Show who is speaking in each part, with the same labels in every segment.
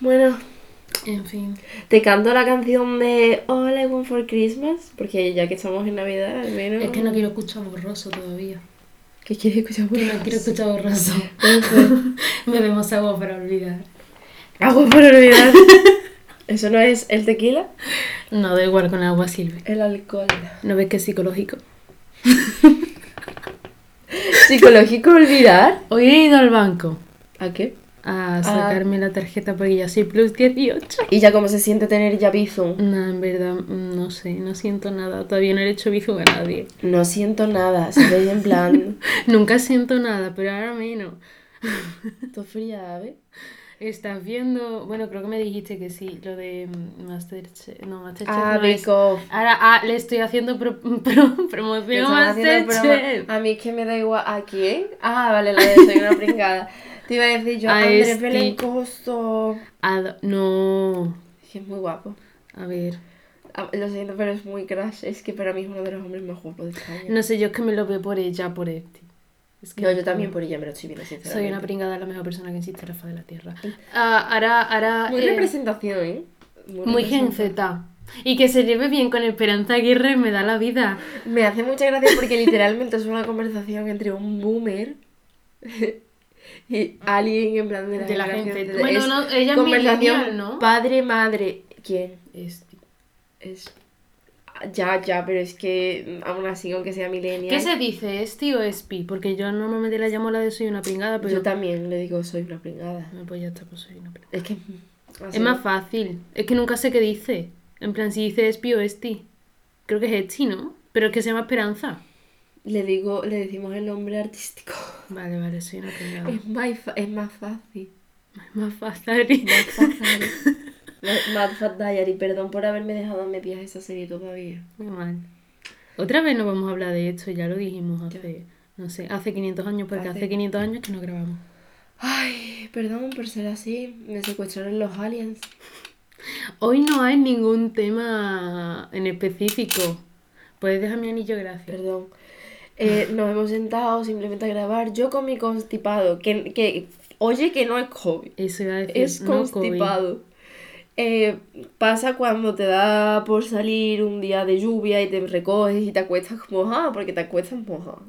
Speaker 1: Bueno,
Speaker 2: En fin.
Speaker 1: te canto la canción de All I Want for Christmas, porque ya que estamos en Navidad, al menos.
Speaker 2: Es que no quiero escuchar borroso todavía.
Speaker 1: ¿Qué quieres escuchar?
Speaker 2: Que no quiero escuchar borroso. Bebemos agua para olvidar.
Speaker 1: Agua por olvidar. ¿Eso no es el tequila?
Speaker 2: No, da igual, con agua sirve.
Speaker 1: El alcohol.
Speaker 2: ¿No ves que es psicológico?
Speaker 1: ¿Psicológico olvidar?
Speaker 2: Hoy he ido al banco
Speaker 1: ¿A qué?
Speaker 2: A sacarme la tarjeta porque ya soy plus 18.
Speaker 1: ¿Y ya cómo se siente tener ya Bizum?
Speaker 2: No, en verdad, no sé, no siento nada. Todavía no le he hecho bizum a nadie.
Speaker 1: No siento nada, estoy en plan.
Speaker 2: Nunca siento nada, pero ahora menos.
Speaker 1: Tú fría, ¿ves?
Speaker 2: Estás viendo, bueno, creo que me dijiste que sí, lo de mm, Masterchef. No, Masterchef
Speaker 1: Ah,
Speaker 2: no es.
Speaker 1: Bake Off.
Speaker 2: Ahora ah, le estoy haciendo pro- pro- promoción Masterchef.
Speaker 1: A mí es que me da igual. ¿A quién? Ah, vale, la de soy una pringada. Te iba a decir yo,
Speaker 2: A
Speaker 1: Andrés
Speaker 2: este. Ad- no,
Speaker 1: Es que es muy guapo.
Speaker 2: a ver.
Speaker 1: Ah, Lo siento, pero es muy crash. Es que para mí es uno de los hombres más guapos de España.
Speaker 2: No sé, yo es que me lo veo por ella, por este. Es que
Speaker 1: No, yo también por ella me lo estoy viendo, sinceramente.
Speaker 2: Soy una pringada, la mejor persona que existe faz de la tierra. Ah, ahora, ahora.
Speaker 1: Muy
Speaker 2: eh,
Speaker 1: representación, ¿eh?
Speaker 2: muy Gen
Speaker 1: representación.
Speaker 2: Z. Y que se lleve bien con Esperanza Aguirre me da la vida.
Speaker 1: Me hace mucha gracia porque literalmente es una conversación entre un boomer y alguien en plan de la,
Speaker 2: De la gente. Bueno,
Speaker 1: Es
Speaker 2: no, ella es
Speaker 1: conversación
Speaker 2: ¿no?
Speaker 1: Padre-madre. ¿Quién?
Speaker 2: Este.
Speaker 1: Es... Ya, ya, pero es que mm, aún así, aunque sea millennial...
Speaker 2: ¿Qué se dice? ¿Esti o Espi? Porque yo normalmente la llamo la de soy una pringada, pero.
Speaker 1: Yo también le digo soy una pringada.
Speaker 2: No, pues ya está, pues soy una pringada.
Speaker 1: Es que... así-
Speaker 2: Es más fácil. Es que nunca sé qué dice. En plan, si dice Espi o Esti. Creo que es Esti, ¿no? Pero es que se llama Esperanza.
Speaker 1: Le digo, le decimos el nombre artístico.
Speaker 2: Vale, vale, soy una pringada.
Speaker 1: Es más, es más fácil.
Speaker 2: Es más fácil.
Speaker 1: Más fácil. Mad Fat Diary, perdón por haberme dejado a medias esa serie todavía.
Speaker 2: Muy mal. Otra vez no vamos a hablar de esto, ya lo dijimos hace, no sé, hace 500 años, porque hace,
Speaker 1: Hace-
Speaker 2: 500 años que no grabamos.
Speaker 1: Ay, perdón por ser así. Me secuestraron los aliens.
Speaker 2: Hoy no hay ningún tema en específico. Puedes dejar mi anillo, gracias.
Speaker 1: Perdón. Eh, nos hemos sentado simplemente a grabar. Yo con mi constipado. Que, que oye, que no es COVID.
Speaker 2: Eso iba a decir.
Speaker 1: Es
Speaker 2: no COVID.
Speaker 1: Eh, pasa cuando te da por salir un día de lluvia y te recoges y te acuestas mojado, porque te acuestas mojado.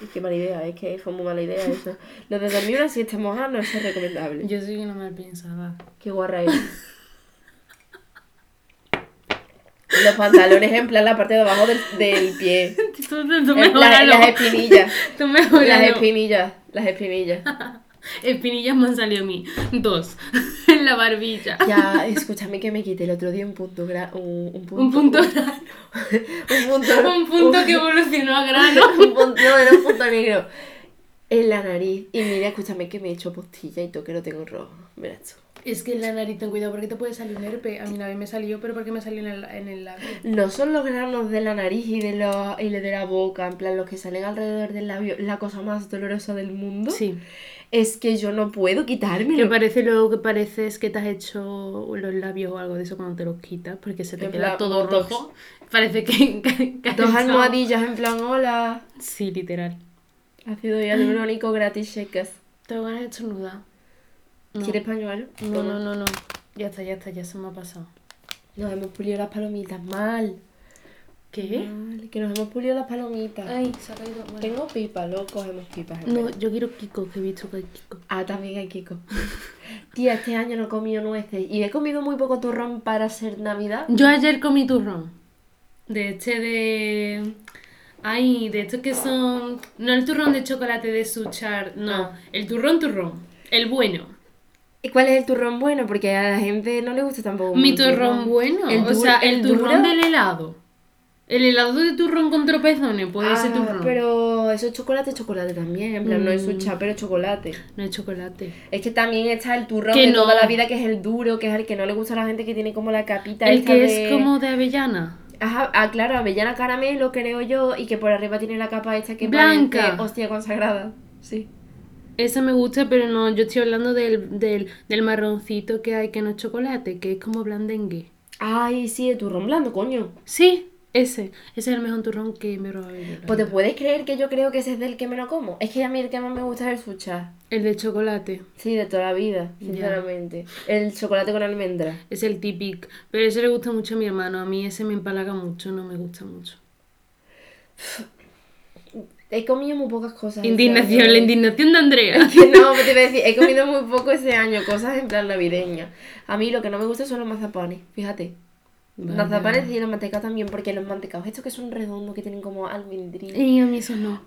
Speaker 1: Es que mala idea, es que fue muy mala idea eso. Lo de dormir una siesta mojada no es recomendable.
Speaker 2: Yo soy una mal pensada.
Speaker 1: Qué guarra es. Los pantalones en plan la parte de abajo del, del pie.
Speaker 2: Tú, tú, tú
Speaker 1: En- las espinillas.
Speaker 2: Tú
Speaker 1: Las espinillas. Las espinillas.
Speaker 2: Espinillas me han salido a mí. Dos. en la barbilla.
Speaker 1: Ya, escúchame que me quité el otro día un punto gra- un, un punto.
Speaker 2: Un punto
Speaker 1: un punto.
Speaker 2: Un punto que evolucionó a grano.
Speaker 1: un punto, no, era un punto negro. En la nariz. Y mira, escúchame que me he hecho postilla y todo que lo tengo rojo. Verás tú.
Speaker 2: Es que en la nariz ten cuidado porque te puede salir un herpes. A mí una vez me salió, pero porque me salió en el, en el labio.
Speaker 1: No son los granos de la nariz y de, los, y de la boca, en plan los que salen alrededor del labio, la cosa más dolorosa del mundo.
Speaker 2: Sí.
Speaker 1: Es que yo no puedo
Speaker 2: Que
Speaker 1: quitármelo.
Speaker 2: parece luego que parece es que te has hecho los labios o algo de eso cuando te los quitas, porque se te
Speaker 1: En
Speaker 2: queda
Speaker 1: plan,
Speaker 2: todo rojo. Parece que, que- que
Speaker 1: Dos almohadillas en plan, hola.
Speaker 2: Sí, literal.
Speaker 1: Ácido hialurónico gratis shakers.
Speaker 2: Tengo ganas de estornudar. No.
Speaker 1: ¿Quieres pañuelo?
Speaker 2: No, no, no, no. Ya está, ya está, ya se me ha pasado.
Speaker 1: Nos hemos pulido las palomitas mal.
Speaker 2: ¿Qué?
Speaker 1: Mal, que nos hemos pulido las palomitas.
Speaker 2: Ay, se ha caído. Bueno.
Speaker 1: Tengo pipa, luego cogemos pipas.
Speaker 2: No, yo quiero Kiko, que he visto que hay Kiko.
Speaker 1: Ah, también hay Kiko. Tía, este año no he comido nueces. Y he comido muy poco turrón para ser Navidad.
Speaker 2: Yo ayer comí turrón. De este de. Ay, de estos que son. No el turrón de chocolate de Suchar, no.
Speaker 1: Ah.
Speaker 2: El turrón turrón. El bueno.
Speaker 1: ¿Y cuál es el turrón bueno? Porque a la gente no le gusta tampoco.
Speaker 2: Mi
Speaker 1: mucho
Speaker 2: turrón bueno.
Speaker 1: El
Speaker 2: o sea, el,
Speaker 1: el
Speaker 2: turrón
Speaker 1: duro.
Speaker 2: del helado. El helado de turrón con tropezones, puede ser
Speaker 1: Ah,
Speaker 2: turrón.
Speaker 1: pero eso es chocolate, chocolate también. En plan, no es
Speaker 2: Mm.
Speaker 1: sucha, pero chocolate.
Speaker 2: No es chocolate.
Speaker 1: Es que también está el turrón
Speaker 2: Que
Speaker 1: de
Speaker 2: no.
Speaker 1: toda la vida, que es el duro, que es el que no le gusta a la gente que tiene como la capita.
Speaker 2: El
Speaker 1: esta
Speaker 2: que
Speaker 1: de-
Speaker 2: es como de avellana.
Speaker 1: Ajá, ah, claro, avellana caramelo, creo yo, y que por arriba tiene la capa esta que
Speaker 2: Blanca.
Speaker 1: parece hostia consagrada. Sí.
Speaker 2: Ese me gusta, pero no, yo estoy hablando del, del, del marroncito que hay que no es chocolate, que es como blandengue.
Speaker 1: Ay, sí, el turrón blando, coño.
Speaker 2: Sí, Ese, ese es el mejor turrón que me he probado
Speaker 1: Pues te puedes creer que yo creo que ese es del que me lo como. Es que a mí el que más me gusta es el sucha.
Speaker 2: El de chocolate.
Speaker 1: Sí, de toda la vida,
Speaker 2: Ya.
Speaker 1: sinceramente. El chocolate con almendra.
Speaker 2: Es el típico. Pero ese le gusta mucho a mi hermano. A mí ese me empalaga mucho, no me gusta mucho.
Speaker 1: He comido muy pocas cosas.
Speaker 2: Indignación, la indignación de Andrea.
Speaker 1: Que no, te voy a decir, he comido muy poco ese año, cosas en plan navideña. A mí lo que no me gusta son los mazapanes, fíjate. Los
Speaker 2: Vaya.
Speaker 1: mazapanes y los mantecados también, porque los mantecados, estos que son redondos, que tienen como almendrina.
Speaker 2: Y a mí eso no.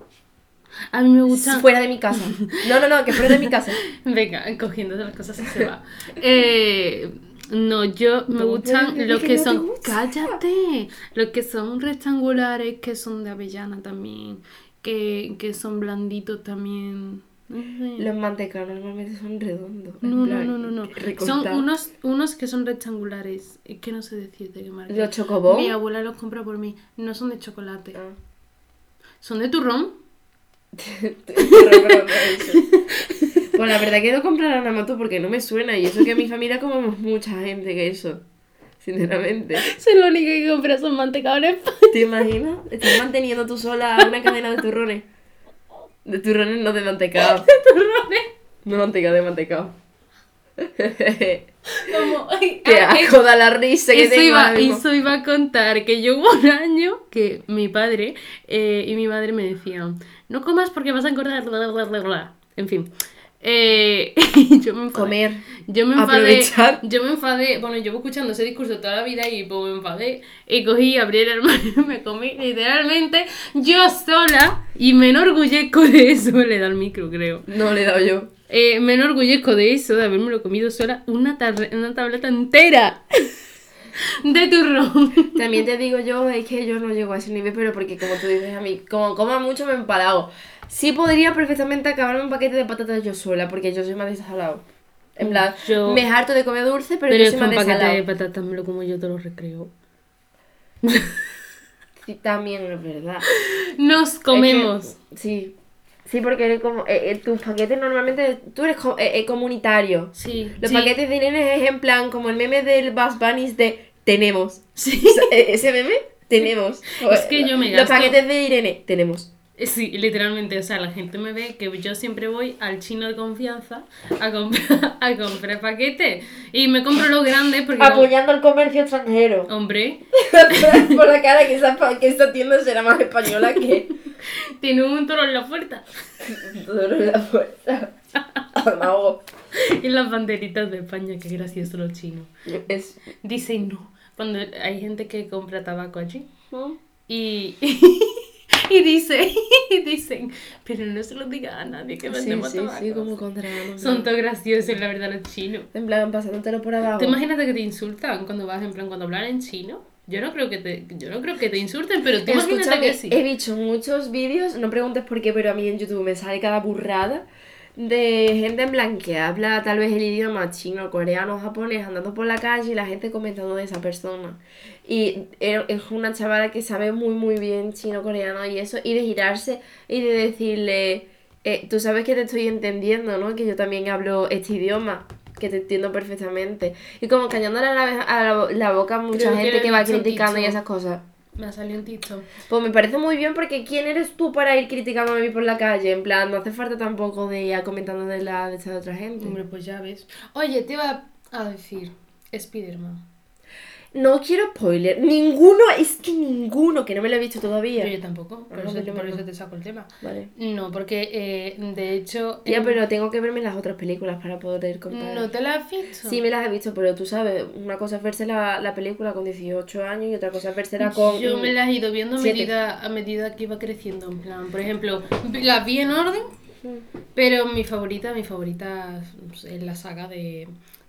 Speaker 2: A mí me gusta.
Speaker 1: Fuera de mi casa. No, no, no, que fuera de mi casa.
Speaker 2: Venga, cogiéndose las cosas y se va. Eh, no, yo me
Speaker 1: ¿Cómo
Speaker 2: gustan los
Speaker 1: que
Speaker 2: que
Speaker 1: no te
Speaker 2: son.
Speaker 1: gusta?
Speaker 2: ¡Cállate! Los que son rectangulares, que son de avellana también. Que, que son blanditos también. No sé.
Speaker 1: Los mantecados normalmente son redondos.
Speaker 2: No, no,
Speaker 1: plan,
Speaker 2: no, no, no. Son unos, unos que son rectangulares. Es que no sé decirte qué marca.
Speaker 1: ¿Los chocobón?
Speaker 2: Mi abuela los compra por mí. No son de chocolate.
Speaker 1: Ah.
Speaker 2: Son de turrón.
Speaker 1: pues la verdad que no comprarán a Mato porque no me suena y eso que en mi familia comemos mucha gente que eso. Sinceramente.
Speaker 2: Soy la única que compra esos mantecados.
Speaker 1: ¿Te imaginas? Estás manteniendo tú sola una cadena de turrones. De turrones, no de mantecado.
Speaker 2: turrones.
Speaker 1: No mantecado, de mantecado.
Speaker 2: Como, ay,
Speaker 1: asco da la risa que
Speaker 2: eso
Speaker 1: tengo
Speaker 2: iba, eso iba a contar que yo hubo un año que mi padre eh, y mi madre me decían, no comas porque vas a engordar, bla, bla, bla". En fin. Eh, yo me enfadé.
Speaker 1: Comer.
Speaker 2: Yo me enfadé.
Speaker 1: Aprovechar.
Speaker 2: Yo me enfadé. Bueno, llevo escuchando ese discurso toda la vida y pues me enfadé. Y cogí, abrí el armario y me comí literalmente yo sola. Y me enorgullezco de eso. Le da el micro, creo.
Speaker 1: No le he dado yo.
Speaker 2: Eh, me enorgullezco de eso, de haberme lo comido sola. Una, una tableta entera de turrón.
Speaker 1: También te digo yo, es que yo no llego a ese nivel, pero porque como tú dices a mí, como coma mucho me empalago. Sí podría perfectamente acabarme un paquete de patatas yo sola, porque yo soy más desalado. En plan,
Speaker 2: Yo-
Speaker 1: me harto de comer dulce, pero,
Speaker 2: Pero
Speaker 1: yo soy más
Speaker 2: un paquete de
Speaker 1: desalado.
Speaker 2: patatas me lo como yo todos los recreo.
Speaker 1: Sí, también es verdad.
Speaker 2: Nos comemos.
Speaker 1: Es que- sí. Sí, porque eres como, eh, eh, tus paquetes normalmente, tú eres co- eh, comunitario.
Speaker 2: Sí.
Speaker 1: Los
Speaker 2: sí,
Speaker 1: paquetes de nenes es en plan como el meme del Buzz Bunny de tenemos.
Speaker 2: Sí.
Speaker 1: E- Ese meme, tenemos.
Speaker 2: Es que yo me
Speaker 1: Los
Speaker 2: gasto-
Speaker 1: paquetes de Irene, tenemos.
Speaker 2: Sí, literalmente, o sea, la gente me ve que yo siempre voy al chino de confianza a comprar, a comprar paquetes. Y me compro los grandes porque...
Speaker 1: Apoyando al comercio extranjero.
Speaker 2: Hombre,
Speaker 1: Por la cara que esa, que esa tienda será más española que
Speaker 2: tiene un toro en la puerta.
Speaker 1: todo la fuerza. Amago.
Speaker 2: Y las banderitas de España, qué gracioso los chinos.
Speaker 1: Es.
Speaker 2: Dicen no. Cuando hay gente que compra tabaco allí. Y, y dice, y dicen, pero no se lo diga a nadie que
Speaker 1: Sí,
Speaker 2: vendemos
Speaker 1: sí,
Speaker 2: tabaco.
Speaker 1: sí, como contra.
Speaker 2: Son todos graciosos, la verdad, los chinos.
Speaker 1: En plan, pasándotelo por abajo.
Speaker 2: ¿Te imaginas que te insultan cuando vas, en plan, cuando hablan en chino? Yo no creo que te, yo no creo que te insulten, pero tú imagínate
Speaker 1: Escúchame,
Speaker 2: que sí.
Speaker 1: he visto muchos vídeos, no preguntes por qué, pero a mí en YouTube me sale cada burrada de gente en plan que habla tal vez el idioma chino, coreano, japonés, andando por la calle y la gente comentando de esa persona. Y er- es una chavala que sabe muy muy bien chino, coreano y eso, y de girarse y de decirle, eh, tú sabes que te estoy entendiendo, ¿no? Que yo también hablo este idioma. Que te entiendo perfectamente. Y como cañándole a la, a la, la boca a mucha
Speaker 2: Creo
Speaker 1: gente que va criticando y esas cosas.
Speaker 2: Me ha salido un TikTok.
Speaker 1: Pues me parece muy bien porque ¿quién eres tú para ir criticando a mí por la calle? En plan, no hace falta tampoco de ir comentando de la de esta otra gente.
Speaker 2: Hombre, pues ya ves. Oye, te iba a decir, Spiderman.
Speaker 1: No quiero spoiler. Ninguno, es que ninguno, que no me lo he visto todavía.
Speaker 2: Pero yo tampoco, por, eso,
Speaker 1: yo
Speaker 2: por eso te saco el tema.
Speaker 1: Vale.
Speaker 2: No, porque eh, de hecho...
Speaker 1: Ya, pero tengo que verme las otras películas para poder contar.
Speaker 2: ¿No te la has visto?
Speaker 1: Sí, me las he visto, pero tú sabes, una cosa es verse la, la película con 18 años y otra cosa es versela con...
Speaker 2: Yo me las he ido viendo a medida, a medida que iba creciendo, en plan, por ejemplo, las vi en orden, pero mi favorita, mi favorita es la saga de,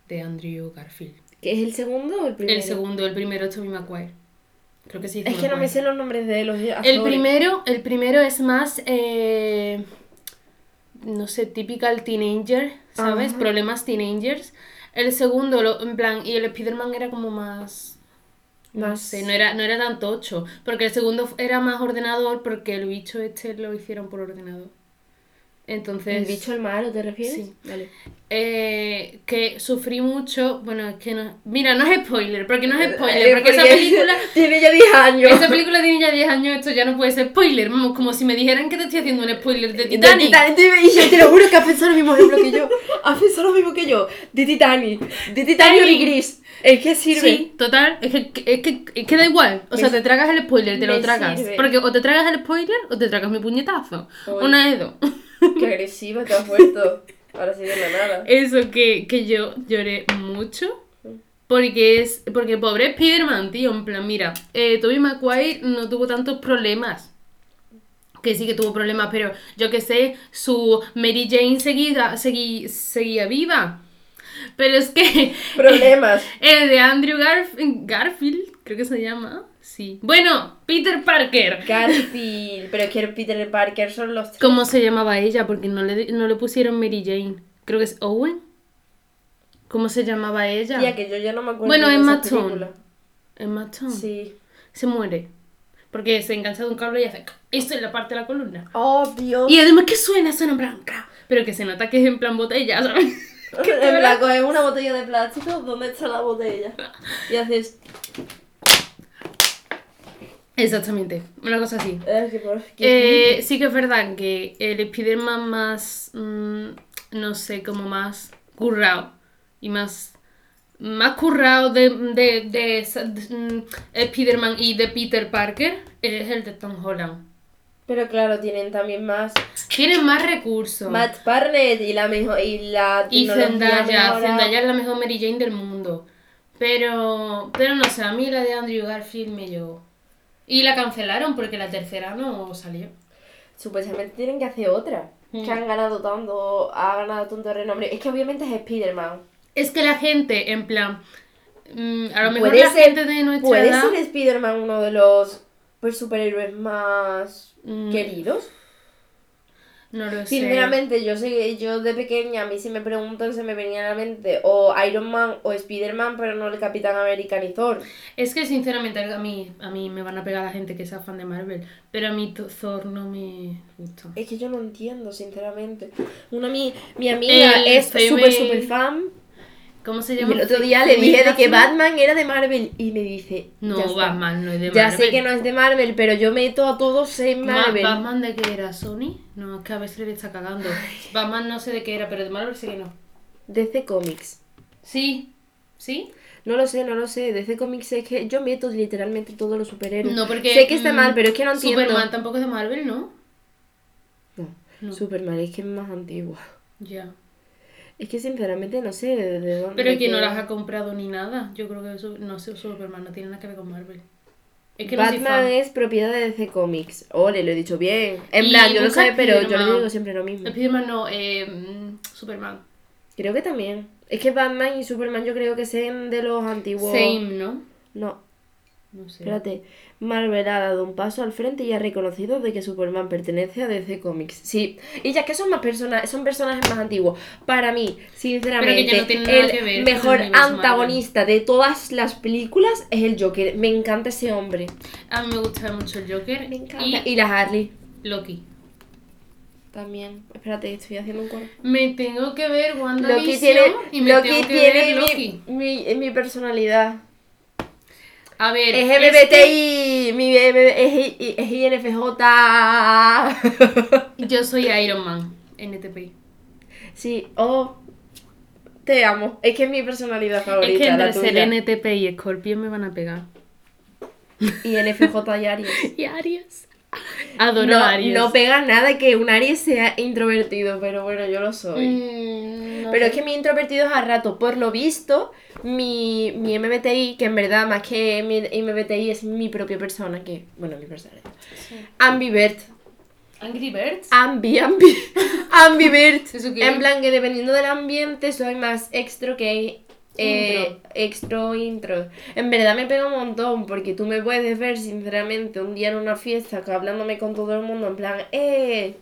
Speaker 2: de Andrew Garfield.
Speaker 1: ¿Qué es el segundo o el primero?
Speaker 2: El segundo, el primero es Tobey Maguire. Creo que sí.
Speaker 1: Es que no me sé los nombres de los
Speaker 2: El
Speaker 1: actores.
Speaker 2: primero, el primero es más, eh, no sé, typical teenager, ¿sabes?
Speaker 1: Ajá.
Speaker 2: Problemas teenagers. El segundo, lo- en plan, y el Spider-Man era como más... No
Speaker 1: Más-
Speaker 2: sé, no era, no era tan tocho. Porque el segundo era más ordenador porque el bicho este lo hicieron por ordenador. Entonces...
Speaker 1: ¿El bicho el malo te refieres?
Speaker 2: Sí.
Speaker 1: Vale.
Speaker 2: eh, que sufrí mucho. Bueno, es que no. Mira, no es spoiler, porque no es
Speaker 1: Eh,
Speaker 2: spoiler, porque esa película.
Speaker 1: Tiene ya 10 años.
Speaker 2: Esa película tiene ya 10 años, esto ya no puede ser spoiler. Vamos, como si me dijeran que te estoy haciendo un spoiler de
Speaker 1: De
Speaker 2: Titanic.
Speaker 1: Titanic. Y yo te lo juro que has pensado lo mismo ejemplo que yo. Has pensado lo mismo que yo. De Titanic. De Titanic y gris. Es que sirve.
Speaker 2: Sí, total, es que, es que, es que da igual. O sea, te tragas el spoiler, te lo tragas.
Speaker 1: sirve.
Speaker 2: Porque o te tragas el spoiler o te tragas mi puñetazo. Una de dos.
Speaker 1: Qué agresiva te has vuelto. Ahora sí de la nada.
Speaker 2: Eso que, que yo lloré mucho. Porque es. Porque pobre Spiderman, tío. En plan, mira, eh, Tobey Maguire no tuvo tantos problemas. Que sí que tuvo problemas, pero yo que sé, su Mary Jane seguida, segui- seguía viva. Pero es que
Speaker 1: Problemas.
Speaker 2: el de Andrew Garf- Garfield, creo que se llama. Sí. Bueno, Peter Parker.
Speaker 1: Garfield. Pero es que Peter Parker son los tres.
Speaker 2: ¿Cómo se llamaba ella? Porque no le, no le pusieron Mary Jane. Creo que es Owen. ¿Cómo se llamaba ella?
Speaker 1: Tía, que yo ya no me acuerdo
Speaker 2: Bueno,
Speaker 1: de
Speaker 2: Emma
Speaker 1: esa
Speaker 2: Stone. Emma Stone.
Speaker 1: Sí.
Speaker 2: Se muere. Porque se engancha de un cable y hace... Esto es la parte de la columna.
Speaker 1: Oh, Dios.
Speaker 2: Y además que suena, suena en plan... cra, Pero que se nota que es en plan botella, ¿sabes?
Speaker 1: En plan, coges una botella de plástico, ¿dónde está la botella? Y haces.
Speaker 2: Exactamente. Una cosa así.
Speaker 1: Qué-
Speaker 2: Eh, sí que es verdad que el Spider-Man más, mm, no sé, como más currado y más, más currado de, de, de, de, mm, Spider-Man y de Peter Parker es el de Tom Holland.
Speaker 1: Pero claro, tienen también más.
Speaker 2: Tienen más recursos.
Speaker 1: Matt Barnett y la mejor. Y la.
Speaker 2: y Zendaya. Zendaya es la mejor Mary Jane del mundo. Pero, pero no sé, a mí la de Andrew Garfield me llegó. Y la cancelaron porque la tercera no salió.
Speaker 1: Supuestamente tienen que hacer otra.
Speaker 2: Mm.
Speaker 1: Que han ganado tanto. Ha ganado tanto renombre. Es que obviamente es Spider-Man.
Speaker 2: Es que la gente, en plan, mm, a lo mejor
Speaker 1: Puede
Speaker 2: la
Speaker 1: ser-
Speaker 2: gente de nuestra
Speaker 1: ¿Puede
Speaker 2: edad,
Speaker 1: ser Spider-Man uno de los pues, superhéroes más
Speaker 2: Mm.
Speaker 1: queridos?
Speaker 2: No lo sé.
Speaker 1: Sinceramente, yo sé yo de pequeña, a mí si me preguntan, se me venía a la mente o Iron Man o Spider-Man, pero no el Capitán América ni Thor.
Speaker 2: Es que sinceramente a mí, a mí me van a pegar la gente que sea fan de Marvel, pero a mí Th- Thor no me gusta.
Speaker 1: Es que yo no entiendo, sinceramente. Una mi, mi amiga
Speaker 2: El
Speaker 1: es súper, súper fan.
Speaker 2: ¿Cómo se
Speaker 1: Y
Speaker 2: llama?
Speaker 1: el otro día le dije de que Batman era de Marvel y me dice.
Speaker 2: No,
Speaker 1: ya.
Speaker 2: Batman no es de
Speaker 1: Ya
Speaker 2: Marvel.
Speaker 1: sé que no es de Marvel, pero yo meto a todos en
Speaker 2: Ma-
Speaker 1: Marvel.
Speaker 2: ¿Batman de qué era? ¿Sony? No, es que a veces le está cagando. Batman no sé de qué era, pero de Marvel sí que no.
Speaker 1: DC Comics.
Speaker 2: Sí. ¿Sí?
Speaker 1: No lo sé, no lo sé. DC Comics es que yo meto literalmente todos los superhéroes.
Speaker 2: No, porque...
Speaker 1: Sé que está
Speaker 2: mm,
Speaker 1: mal, pero es que no entiendo.
Speaker 2: Superman tampoco es de Marvel, ¿no?
Speaker 1: No,
Speaker 2: No.
Speaker 1: Superman es que es más antigua.
Speaker 2: Ya.
Speaker 1: Es que sinceramente no sé de, de dónde.
Speaker 2: Pero es que no las ha comprado ni nada. Yo creo que eso, no sé, Superman no tiene nada que ver con Marvel. Es que
Speaker 1: Batman es propiedad de DC Comics. Ole, lo he dicho bien. En
Speaker 2: Y
Speaker 1: plan, yo lo sé, pero yo le
Speaker 2: Spiderman.
Speaker 1: digo siempre lo mismo.
Speaker 2: Spiderman no, eh, mm, Superman.
Speaker 1: Creo que también. Es que Batman y Superman yo creo que sean de los antiguos.
Speaker 2: Same, ¿no?
Speaker 1: No,
Speaker 2: No sé.
Speaker 1: espérate. Marvel ha dado un paso al frente y ha reconocido de que Superman pertenece a DC Comics. Sí, y ya que son más personas, son personajes más antiguos. Para mí, sinceramente,
Speaker 2: no ver
Speaker 1: el mejor antagonista de todas las películas es el Joker. Me encanta ese hombre.
Speaker 2: A mí me gusta mucho el Joker
Speaker 1: Me encanta.
Speaker 2: y
Speaker 1: Y, la Harley
Speaker 2: Loki.
Speaker 1: también. Espérate, estoy haciendo un coro.
Speaker 2: Me tengo que ver
Speaker 1: Loki
Speaker 2: WandaVision
Speaker 1: tiene,
Speaker 2: y me
Speaker 1: Loki
Speaker 2: tengo que
Speaker 1: tiene
Speaker 2: ver
Speaker 1: mi,
Speaker 2: Loki.
Speaker 1: mi, mi personalidad.
Speaker 2: A ver,
Speaker 1: Es
Speaker 2: este-
Speaker 1: MBTI, mi es, es INFJ.
Speaker 2: yo soy Iron Man, NTP.
Speaker 1: sí, oh, te amo. Es que es mi personalidad favorita.
Speaker 2: Es que entre
Speaker 1: la
Speaker 2: ser. NTP y Scorpio me van a pegar.
Speaker 1: INFJ y Aries.
Speaker 2: Y Aries. Adoro
Speaker 1: no,
Speaker 2: Aries.
Speaker 1: no pega nada que un Aries sea introvertido, pero bueno, yo lo soy.
Speaker 2: Mm, no
Speaker 1: Pero
Speaker 2: sé.
Speaker 1: es que mi introvertido es a rato. Por lo visto, mi, mi MBTI, que en verdad más que mi MBTI es mi propia persona, que, bueno, mi personalidad.
Speaker 2: Sí.
Speaker 1: Ambivert.
Speaker 2: Angry Birds.
Speaker 1: Ambi, ambi, ambivert.
Speaker 2: ¿Eso qué
Speaker 1: En plan que dependiendo del ambiente soy más extro que eh, extro o intro. En verdad me pega un montón porque tú me puedes ver sinceramente un día en una fiesta que hablándome con todo el mundo en plan, eh,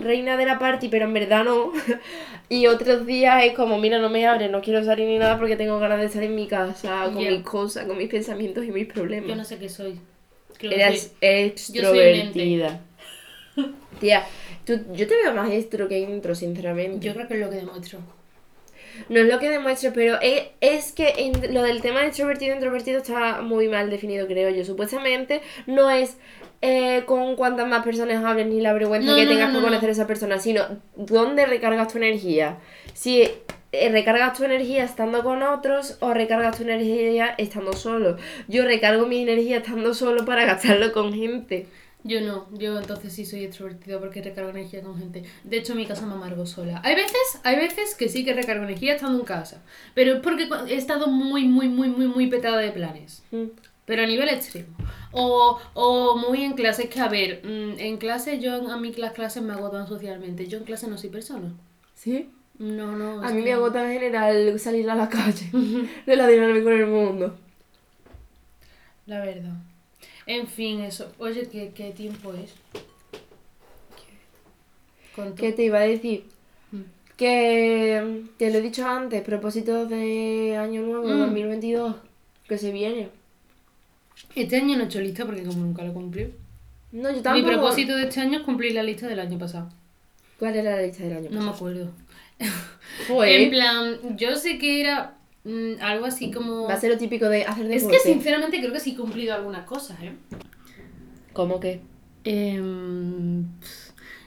Speaker 1: reina de la party, pero en verdad no. y otros días es como, mira, no me abre, no quiero salir ni nada porque tengo ganas de estar en mi casa con mis cosas, con mis pensamientos y mis problemas.
Speaker 2: Yo no sé qué soy. Creo que soy-
Speaker 1: extrovertida. Tía, Tú- yo te veo más extro que intro, sinceramente.
Speaker 2: Yo creo que es lo que demuestro.
Speaker 1: No es lo que demuestro, pero es, es que en- lo del tema de extrovertido e introvertido está muy mal definido, creo yo. Supuestamente no es eh, con cuantas más personas hables ni la vergüenza
Speaker 2: No,
Speaker 1: que
Speaker 2: no,
Speaker 1: tengas
Speaker 2: no, no,
Speaker 1: conocer a esa persona, sino dónde recargas tu energía. Si eh, recargas tu energía estando con otros o recargas tu energía estando solo. Yo recargo mi energía estando solo para gastarlo con gente.
Speaker 2: Yo no, yo entonces sí soy extrovertido porque recargo energía con gente. De hecho, en mi casa me amargo sola. Hay veces, hay veces que sí que recargo energía estando en casa. Pero es porque he estado muy, muy, muy, muy, muy petada de planes.
Speaker 1: Mm.
Speaker 2: Pero a nivel extremo. O, o muy en clase, es que a ver, mm, en clase yo, a mí las clases me agotan socialmente. Yo en clase no soy persona.
Speaker 1: ¿Sí?
Speaker 2: No, no.
Speaker 1: A mí
Speaker 2: que
Speaker 1: me agota en general salir a la calle. Relacionarme con el mundo.
Speaker 2: La verdad. En fin, eso. Oye, ¿qué, qué tiempo es? ¿Cuánto?
Speaker 1: ¿Qué te iba a decir?
Speaker 2: Mm.
Speaker 1: Que te lo he dicho antes, propósitos de año nuevo,
Speaker 2: Mm.
Speaker 1: 2022, que se viene.
Speaker 2: Este año no he hecho lista porque como nunca lo cumplí.
Speaker 1: No, yo
Speaker 2: Mi
Speaker 1: tampoco.
Speaker 2: propósito de este año es cumplir la lista del año pasado.
Speaker 1: ¿Cuál era la lista del año
Speaker 2: No me
Speaker 1: pasado?
Speaker 2: acuerdo. En plan, yo sé que era mm, algo así como...
Speaker 1: Va a ser lo típico de hacer
Speaker 2: Es
Speaker 1: deporte.
Speaker 2: que sinceramente creo que sí he cumplido algunas cosas, ¿eh?
Speaker 1: ¿Cómo que?
Speaker 2: Em,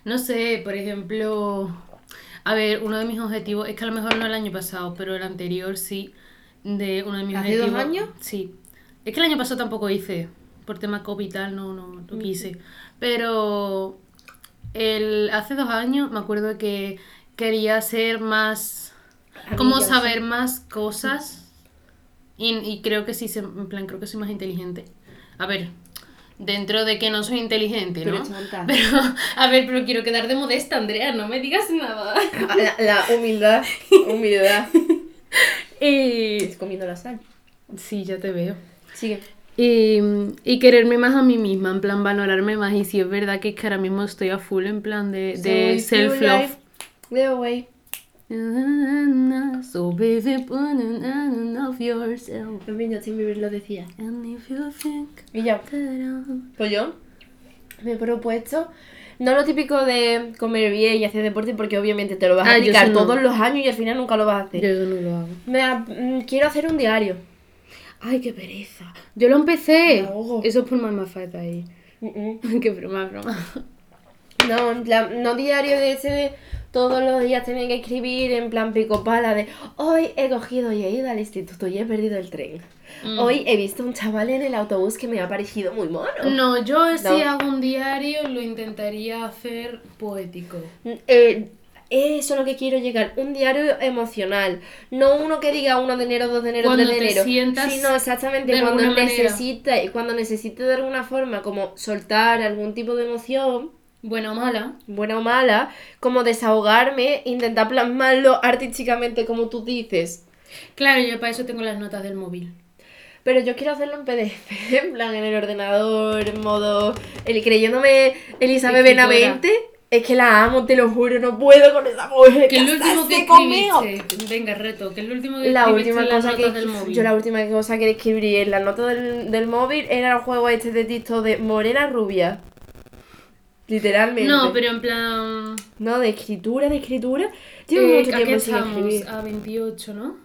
Speaker 2: no sé, por ejemplo... A ver, uno de mis objetivos, es que a lo mejor no el año pasado, pero el anterior sí, de uno de mis
Speaker 1: ¿Hace dos
Speaker 2: objetivos...
Speaker 1: años?
Speaker 2: Sí. Es que el año pasado tampoco hice, por tema COVID y tal, no, no, no quise. Pero el, hace dos años me acuerdo que quería ser más... como saber más cosas y, y creo que sí, se- en plan, creo que soy más inteligente. A ver, dentro de que no soy inteligente, ¿no? Pero, a ver, pero quiero quedar de modesta, Andrea, no me digas nada.
Speaker 1: Ah, La, la humildad. Humildad.
Speaker 2: Y...
Speaker 1: Estás comiendo la sal.
Speaker 2: Sí, ya te veo.
Speaker 1: Sigue.
Speaker 2: Y, y quererme más a mí misma, en plan, valorarme más. Y si es verdad que es que ahora mismo estoy a full en plan de, de self-love. So baby, put an of yourself.
Speaker 1: También Justin Bieber lo decía.
Speaker 2: And if you think
Speaker 1: Y
Speaker 2: I'm-
Speaker 1: Pues yo me he propuesto, no lo típico de comer bien y hacer deporte, porque obviamente te lo vas a
Speaker 2: Ah, yo
Speaker 1: aplicar
Speaker 2: no.
Speaker 1: todos los años y al final nunca lo vas a hacer.
Speaker 2: Yo eso no lo hago.
Speaker 1: Me mm, quiero hacer un diario.
Speaker 2: Ay, qué pereza. Yo lo empecé. Eso es por falta ahí.
Speaker 1: Mm, mm.
Speaker 2: qué broma, broma.
Speaker 1: No, no diario de ese de todos los días tener que escribir en plan pico pala de hoy he cogido y he ido al instituto y he perdido el tren.
Speaker 2: Mm.
Speaker 1: Hoy he visto un chaval en el autobús que me ha parecido muy mono.
Speaker 2: No, yo si
Speaker 1: No.
Speaker 2: hago un diario lo intentaría hacer poético.
Speaker 1: Eh, eso es lo que quiero llegar, un diario emocional, no uno que diga 1 de enero, 2 de enero,
Speaker 2: Cuando
Speaker 1: 3 de
Speaker 2: te
Speaker 1: enero,
Speaker 2: sientas
Speaker 1: sino exactamente
Speaker 2: de
Speaker 1: cuando
Speaker 2: manera.
Speaker 1: necesite, cuando necesite de alguna forma como soltar algún tipo de emoción,
Speaker 2: Buena o mala.
Speaker 1: buena o mala, como desahogarme, intentar plasmarlo artísticamente como tú dices.
Speaker 2: Claro, yo para eso tengo las notas del móvil.
Speaker 1: Pero yo quiero hacerlo en PDF, en plan en el ordenador, en modo. El, creyéndome Elizabeth
Speaker 2: Escritora.
Speaker 1: Benavente. Es que la amo, te lo juro, no puedo con esa mujer.
Speaker 2: ¿Qué es lo último que
Speaker 1: conmigo.
Speaker 2: Venga, reto. ¿Qué es lo último que
Speaker 1: La última
Speaker 2: en las
Speaker 1: cosa
Speaker 2: notas
Speaker 1: que
Speaker 2: del móvil?
Speaker 1: yo la última cosa que escribí en la nota del, del móvil era el juego este de TikTok de Morena Rubia. Literalmente.
Speaker 2: No, pero en plan...
Speaker 1: No, de escritura, de escritura. Llevo
Speaker 2: eh,
Speaker 1: mucho
Speaker 2: ¿A qué
Speaker 1: tiempo sin escribir.
Speaker 2: A 28, ¿no?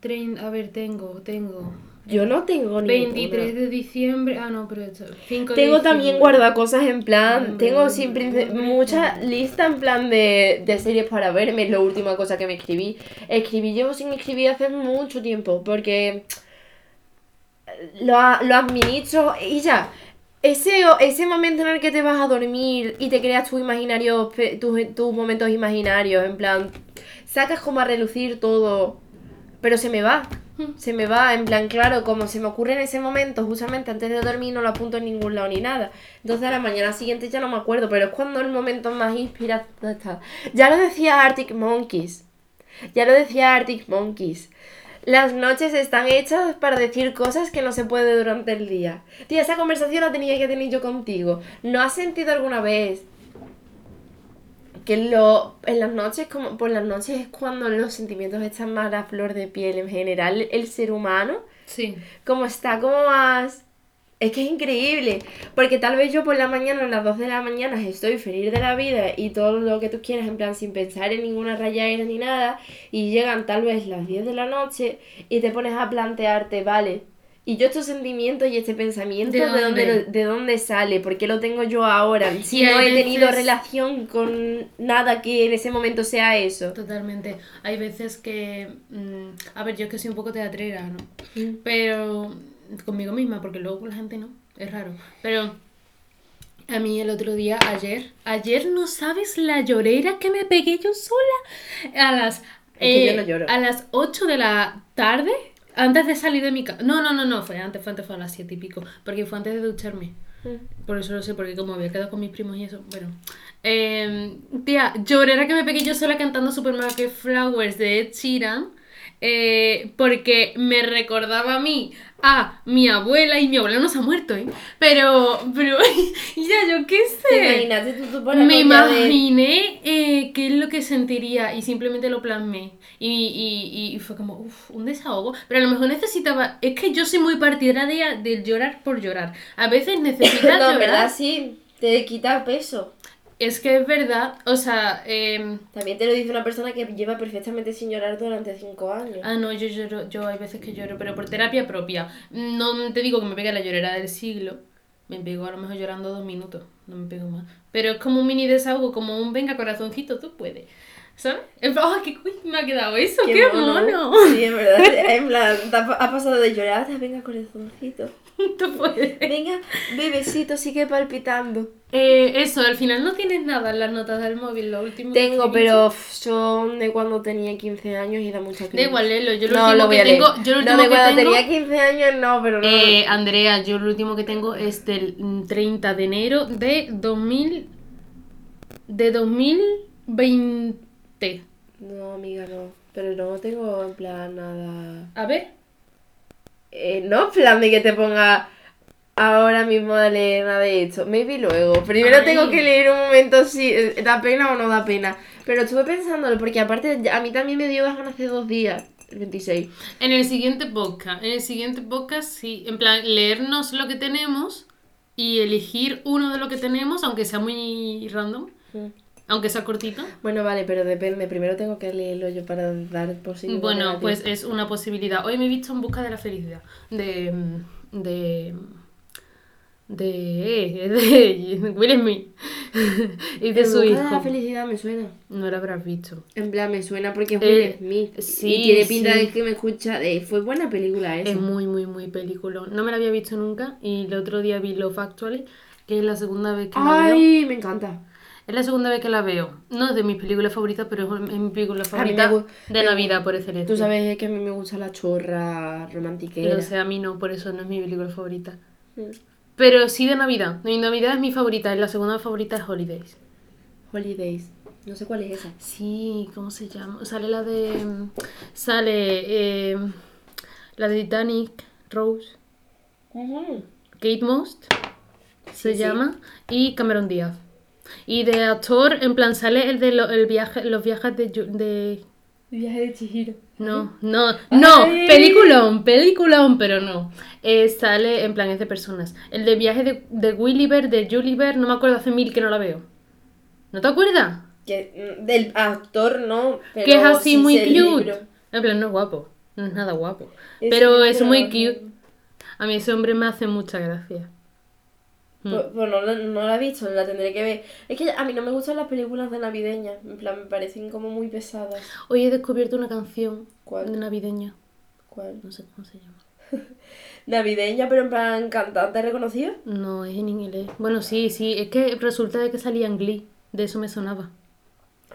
Speaker 2: Trein- A ver, tengo, tengo...
Speaker 1: Yo no tengo ni
Speaker 2: 23 de diciembre... Ah, no, pero... esto- 5 de
Speaker 1: Tengo también
Speaker 2: diciembre.
Speaker 1: guardadas cosas en plan, tengo siempre mucha lista en plan de, de series para verme, es la última cosa que me escribí. Escribí, llevo sin escribir hace mucho tiempo, porque lo, lo administro y ya. Ese, ese momento en el que te vas a dormir y te creas tus imaginarios, tus, tus momentos imaginarios, en plan, sacas como a relucir todo, pero se me va. Se me va, en plan, claro, como se me ocurre en ese momento, justamente antes de dormir, no lo apunto en ningún lado ni nada. Entonces a la mañana siguiente ya no me acuerdo, pero es cuando el momento más inspirado está. Ya lo decía Arctic Monkeys. Ya lo decía Arctic Monkeys. Las noches están hechas para decir cosas que no se puede durante el día. Tía, esa conversación la tenía que tener yo contigo. ¿No has sentido alguna vez que lo, en las noches, como por las noches es cuando los sentimientos están más a flor de piel en general, el ser humano,
Speaker 2: Sí.
Speaker 1: como está como más Es que es increíble, porque tal vez yo por la mañana, a las 2 de la mañana, estoy feliz de la vida y todo lo que tú quieras, en plan, sin pensar en ninguna rayadera ni nada, y llegan tal vez las 10 de la noche y te pones a plantearte, vale, y yo estos sentimientos y este pensamiento,
Speaker 2: ¿De
Speaker 1: ¿de, dónde?
Speaker 2: dónde?
Speaker 1: de dónde sale? ¿Por qué lo tengo yo ahora? Si no he tenido relación con nada que en ese momento sea eso.
Speaker 2: Totalmente. Hay veces que. mm, a ver, yo es que soy un poco teatrera, ¿no?
Speaker 1: Mm.
Speaker 2: Pero. Conmigo misma, porque luego con la gente no. Es raro. Pero. A mí el otro día, ayer. Ayer no sabes la llorera que me pegué yo sola. A las.
Speaker 1: yo
Speaker 2: eh,
Speaker 1: no lloro.
Speaker 2: A las 8 de la tarde. Antes de salir de mi casa. No, no, no, no. Fue antes, fue antes, fue a las 7 y pico. Porque fue antes de ducharme. Por eso lo sé, porque como había quedado con mis primos y eso, bueno. Eh, tía, llorera que me pegué yo sola cantando Supermarket Flowers de Ed Sheeran. Eh, porque me recordaba a mí, a mi abuela, y mi abuela no se ha muerto, ¿eh? Pero, pero, ya, yo qué
Speaker 1: ¿Te
Speaker 2: sé.
Speaker 1: imaginaste tú, tú
Speaker 2: Me
Speaker 1: de-
Speaker 2: imaginé eh, qué es lo que sentiría y simplemente lo plasmé. Y, y, y fue como, uff, un desahogo. Pero a lo mejor necesitaba. Es que yo soy muy partidaria del llorar por llorar. A veces necesitas
Speaker 1: No,
Speaker 2: llorar.
Speaker 1: verdad sí, te quita peso.
Speaker 2: Es que es verdad, o sea, em,
Speaker 1: También te lo dice una persona que lleva perfectamente sin llorar durante cinco años.
Speaker 2: ah no, yo lloro, yo hay veces que lloro, pero por terapia propia. No te digo que me pegue la llorera del siglo, me pego a lo mejor llorando dos minutos, no me pego más. Pero es como un mini desahogo, como un venga corazoncito, tú puedes. ¿Sabes? En plan, ¡ah, qué cool me ha quedado eso! ¡Qué, mono!
Speaker 1: Sí, en verdad. En plan, ha pasado de llorar a venga corazoncito.
Speaker 2: tú puedes.
Speaker 1: Venga, bebecito, sigue palpitando.
Speaker 2: Eh, eso, al final no tienes nada en las notas del móvil, lo último
Speaker 1: Tengo, pero son de cuando tenía 15 años y da mucha
Speaker 2: Da igual, léelo, yo lo
Speaker 1: no,
Speaker 2: último
Speaker 1: lo
Speaker 2: que tengo, yo lo
Speaker 1: no,
Speaker 2: último
Speaker 1: de
Speaker 2: que
Speaker 1: cuando
Speaker 2: tengo...
Speaker 1: tenía 15 años no, pero no.
Speaker 2: Eh, Andrea, yo lo último que tengo es del mm, 30 de enero de 2000. de 2020.
Speaker 1: No, amiga, no. Pero no tengo en plan nada.
Speaker 2: A ver.
Speaker 1: Eh, no en plan de que te ponga ahora mismo a leer nada de esto. Maybe luego. Primero
Speaker 2: Ay.
Speaker 1: tengo que leer un momento si eh, da pena o no da pena. Pero estuve pensándolo porque aparte a mí también me dio bajan hace dos días. El 26.
Speaker 2: En el siguiente podcast. En el siguiente podcast, sí. En plan, leernos lo que tenemos y elegir uno de lo que tenemos, aunque sea muy random. Aunque sea cortito.
Speaker 1: Bueno, vale, pero depende. Primero tengo que leerlo yo para dar posibilidad.
Speaker 2: Bueno, pues es una posibilidad. Hoy me he visto en busca de la felicidad. De. de. de. de Will Smith. y de
Speaker 1: En
Speaker 2: su
Speaker 1: busca de la
Speaker 2: hijo.
Speaker 1: felicidad me suena.
Speaker 2: No lo habrás visto.
Speaker 1: En plan, me suena porque es
Speaker 2: Eh,
Speaker 1: Will Smith.
Speaker 2: sí,
Speaker 1: y tiene pinta
Speaker 2: sí.
Speaker 1: de que me escucha. de- fue buena película esa.
Speaker 2: Es muy, muy, muy película. No me la había visto nunca. Y el otro día vi Love Actually, que es la segunda vez que.
Speaker 1: Ay, me encanta.
Speaker 2: Es la segunda vez que la veo. No es de mis películas favoritas, pero es mi película favorita de Navidad por excelencia.
Speaker 1: Tú sabes que a mí me gusta la chorra romantiquera.
Speaker 2: Lo sé, a mí no, por eso no es mi película favorita.
Speaker 1: Mm.
Speaker 2: Pero sí de Navidad. Mi Navidad es mi favorita y la segunda favorita es Holidays.
Speaker 1: Holidays. No sé cuál es esa.
Speaker 2: Sí, ¿cómo se llama? Sale la de... mm, Sale eh, la de Titanic, Rose, Kate Most, se
Speaker 1: sí.
Speaker 2: llama, y Cameron Díaz. Y de actor, en plan, sale el de lo- el viaje, los viajes de... De
Speaker 1: Viaje de Chihiro.
Speaker 2: no, no, no,
Speaker 1: Ay.
Speaker 2: peliculón, peliculón, pero no. Eh, sale, en plan, es de personas. El de viaje de, de Gulliver, de Gulliver, no me acuerdo, hace mil que no la veo. ¿No te acuerdas?
Speaker 1: Que, mm, del actor no, pero
Speaker 2: que es así
Speaker 1: sí
Speaker 2: muy cute.
Speaker 1: libro.
Speaker 2: En plan, no es guapo, no es nada guapo. Pero es muy cute. A mí ese hombre me hace mucha gracia. Mm.
Speaker 1: Pues, pues no, la- no la he visto, la tendré que ver. Es que a mí no me gustan las películas de navideñas. En plan, me parecen como muy pesadas.
Speaker 2: Hoy he descubierto una canción
Speaker 1: ¿Cuál?
Speaker 2: de navideña.
Speaker 1: ¿Cuál?
Speaker 2: No sé cómo se llama.
Speaker 1: Navideña, pero en plan cantante reconocido.
Speaker 2: No, es en inglés. Bueno, sí, sí. Es que resulta de que salía en Glee. De eso me sonaba.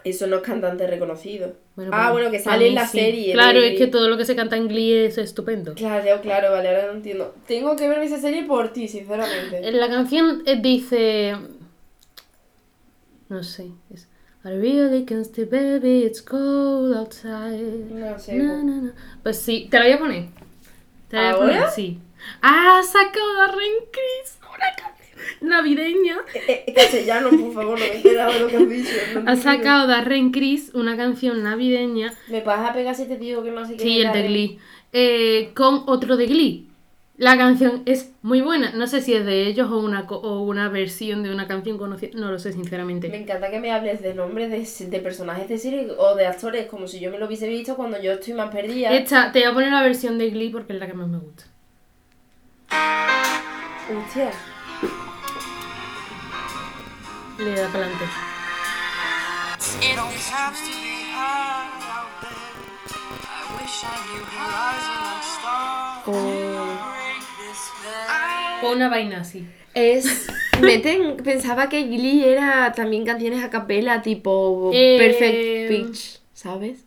Speaker 1: Eso no es cantante reconocido.
Speaker 2: Bueno,
Speaker 1: ah, bueno, que sale en la
Speaker 2: sí.
Speaker 1: serie.
Speaker 2: Claro, es que todo lo que se canta en Glee es estupendo.
Speaker 1: Claro, claro, vale, ahora lo entiendo. Tengo que ver esa serie por ti, sinceramente.
Speaker 2: La canción eh, dice. No sé. Es. I really can't stay, baby, it's cold outside.
Speaker 1: No sé.
Speaker 2: Na, na, na. Pues sí, te la voy a poner. Te la voy a poner, sí. Ah, sacado a Chris canción navideña.
Speaker 1: Eh, eh, castellano, por favor, no me he enterado de lo que has dicho. no
Speaker 2: Ha sacado Darren Chris una canción navideña.
Speaker 1: ¿Me vas a pegar si te digo que no sé qué
Speaker 2: Sí, el de? Glee. eh, con otro de Glee. La canción es muy buena. No sé si es de ellos o una, o una versión de una canción conocida. No lo sé,
Speaker 1: Me
Speaker 2: sinceramente.
Speaker 1: encanta que me hables de nombres de, de personajes de serie o de actores, como si yo me lo hubiese visto cuando yo estoy más perdida.
Speaker 2: Esta, te voy a poner la versión de Glee porque es la que más me gusta.
Speaker 1: Hostia.
Speaker 3: Eyes are like stars.
Speaker 1: Con-
Speaker 2: una vaina así.
Speaker 1: Es. Meten. Pensaba que Glee era también canciones a capela, tipo
Speaker 2: Eh,
Speaker 1: Perfect Pitch, ¿sabes?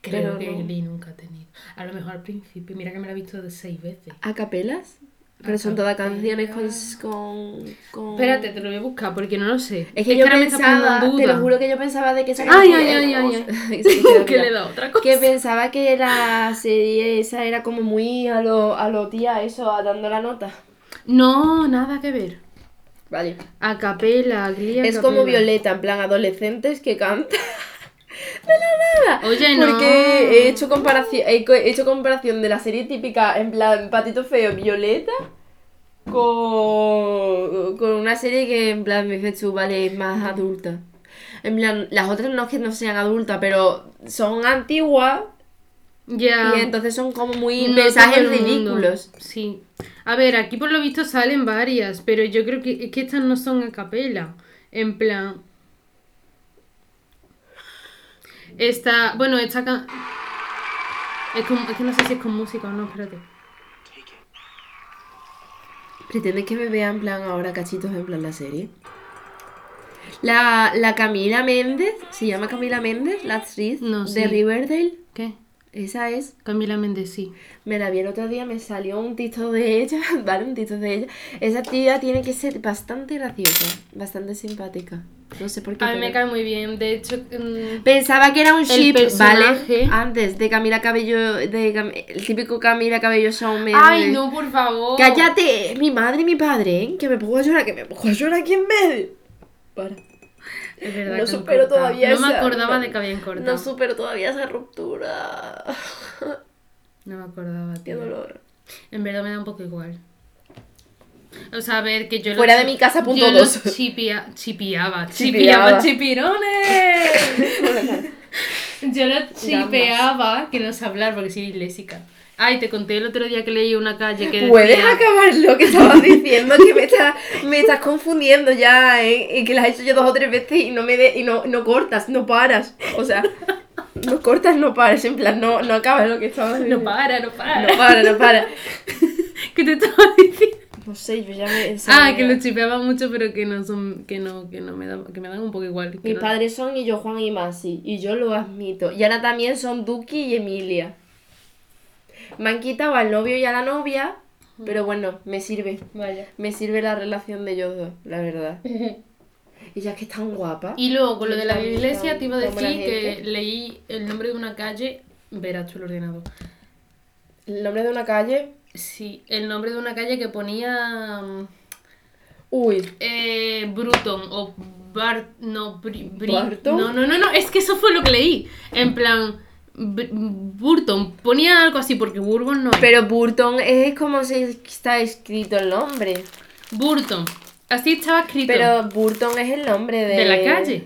Speaker 2: Creo
Speaker 1: Pero
Speaker 2: que
Speaker 1: no.
Speaker 2: Glee nunca ha tenido. A lo mejor al principio. Mira que me la he visto de seis veces.
Speaker 1: ¿A capelas? Pero
Speaker 2: A
Speaker 1: son todas
Speaker 2: capela.
Speaker 1: canciones con, con, con-
Speaker 2: Espérate, te lo voy a buscar porque no lo sé.
Speaker 1: Es que yo
Speaker 2: ahora me está poniendo
Speaker 1: pensaba,
Speaker 2: en
Speaker 1: te lo juro que yo pensaba de que esa
Speaker 2: Ay, ay, ay, ay, ay.
Speaker 1: Que
Speaker 2: que le da otra cosa.
Speaker 1: Que pensaba que la serie esa era como muy a lo, a lo tía, eso, a dando la nota.
Speaker 2: No, nada que ver.
Speaker 1: Vale.
Speaker 2: A capela, Glee a
Speaker 1: Es como. Violeta, en plan adolescentes que cantan de la nada.
Speaker 2: Oye, no.
Speaker 1: Porque he hecho comparación, he hecho comparación de la serie típica, en plan Patito Feo, Violeta, con, con una serie que en plan me dices tú, vale, es más adulta. En plan, las otras no es que no sean adultas, pero son antiguas
Speaker 2: Ya.
Speaker 1: y entonces son como muy
Speaker 2: No
Speaker 1: mensajes ridículos.
Speaker 2: Sí. A ver, aquí por lo visto salen varias, pero yo creo que, es que estas no son a capela. En plan. Esta. Bueno, esta can... es, con- es que no sé si es con música o no, espérate.
Speaker 1: ¿Pretendes que me vean en plan ahora cachitos en plan la serie? La, la Camila Méndez, se llama Camila Méndez, la actriz
Speaker 2: No,
Speaker 1: de. Riverdale.
Speaker 2: ¿Qué?
Speaker 1: Esa es.
Speaker 2: Camila Méndez, sí.
Speaker 1: Me la vi el otro día, me salió un TikTok de ella, ¿vale? Un TikTok de ella. Esa tía tiene que ser bastante graciosa, bastante simpática. No sé por qué.
Speaker 2: A mí me cae muy bien. De hecho, mm,
Speaker 1: Pensaba que era un ship, ¿vale? Antes de Camila Cabello, de Cam- el típico Camila Cabello Shawn Mendes.
Speaker 2: Ay, no, por favor.
Speaker 1: Cállate, mi madre y mi padre, ¿eh? Que me pongo a llorar, que me pongo a llorar aquí en medio. Para.
Speaker 2: Es verdad
Speaker 1: No supero todavía
Speaker 2: No me
Speaker 1: esa-
Speaker 2: acordaba
Speaker 1: no-
Speaker 2: de que habían cortado.
Speaker 1: No supero todavía esa ruptura.
Speaker 2: No me acordaba,
Speaker 1: Qué dolor.
Speaker 2: En verdad me da un poco igual. O sea, a ver, que yo lo
Speaker 1: Fuera de mi casa, punto
Speaker 2: yo
Speaker 1: dos.
Speaker 2: chipia- chipiaba.
Speaker 1: Chipiaba.
Speaker 2: Chipiaba, chipirones. yo lo chipeaba, que no sé hablar porque soy disléxica. Ay, te conté el otro día que leí una calle que
Speaker 1: ¿Puedes
Speaker 2: decía...
Speaker 1: acabar lo que estabas diciendo? Que me, está- me estás confundiendo ya, ¿eh? Y que la has hecho yo dos o tres veces y no me de, y no, no cortas, no paras. O sea, no cortas, no paras. En plan, no, no acabas lo que estabas diciendo.
Speaker 2: No para, no para.
Speaker 1: No para, no para.
Speaker 2: ¿Qué te estaba diciendo?
Speaker 1: No sé, yo ya me.
Speaker 2: Ah, que lo chipeaba mucho, pero que no son, que no, que no me da, que me dan un poco igual.
Speaker 1: Mis
Speaker 2: no-
Speaker 1: padres son y yo Juan y Masi, y yo lo admito. Y ahora también son Duki y Emilia. Me han quitado al novio y a la novia, pero bueno, me sirve.
Speaker 2: Vaya.
Speaker 1: Me sirve la relación de ellos dos, la verdad. Y ya que están guapas.
Speaker 2: Y luego, con lo de la
Speaker 1: Tan-
Speaker 2: iglesia,
Speaker 1: tan-
Speaker 2: te iba a
Speaker 1: tan
Speaker 2: decir que leí el nombre de una calle. Verás tú el ordenador.
Speaker 1: El nombre de una calle.
Speaker 2: Sí, el nombre de una calle que ponía. mm,
Speaker 1: Uy,
Speaker 2: Eh, Bruton o Bar. No, Bri- Bri-
Speaker 1: ¿Barton?
Speaker 2: No, no, no, no, es que eso fue lo que leí. En plan. Burton. Ponía algo así porque Bourbon no
Speaker 1: pero Burton es como si está escrito el nombre.
Speaker 2: Burton. Así estaba escrito.
Speaker 1: Pero Burton es el nombre de...
Speaker 2: de la calle.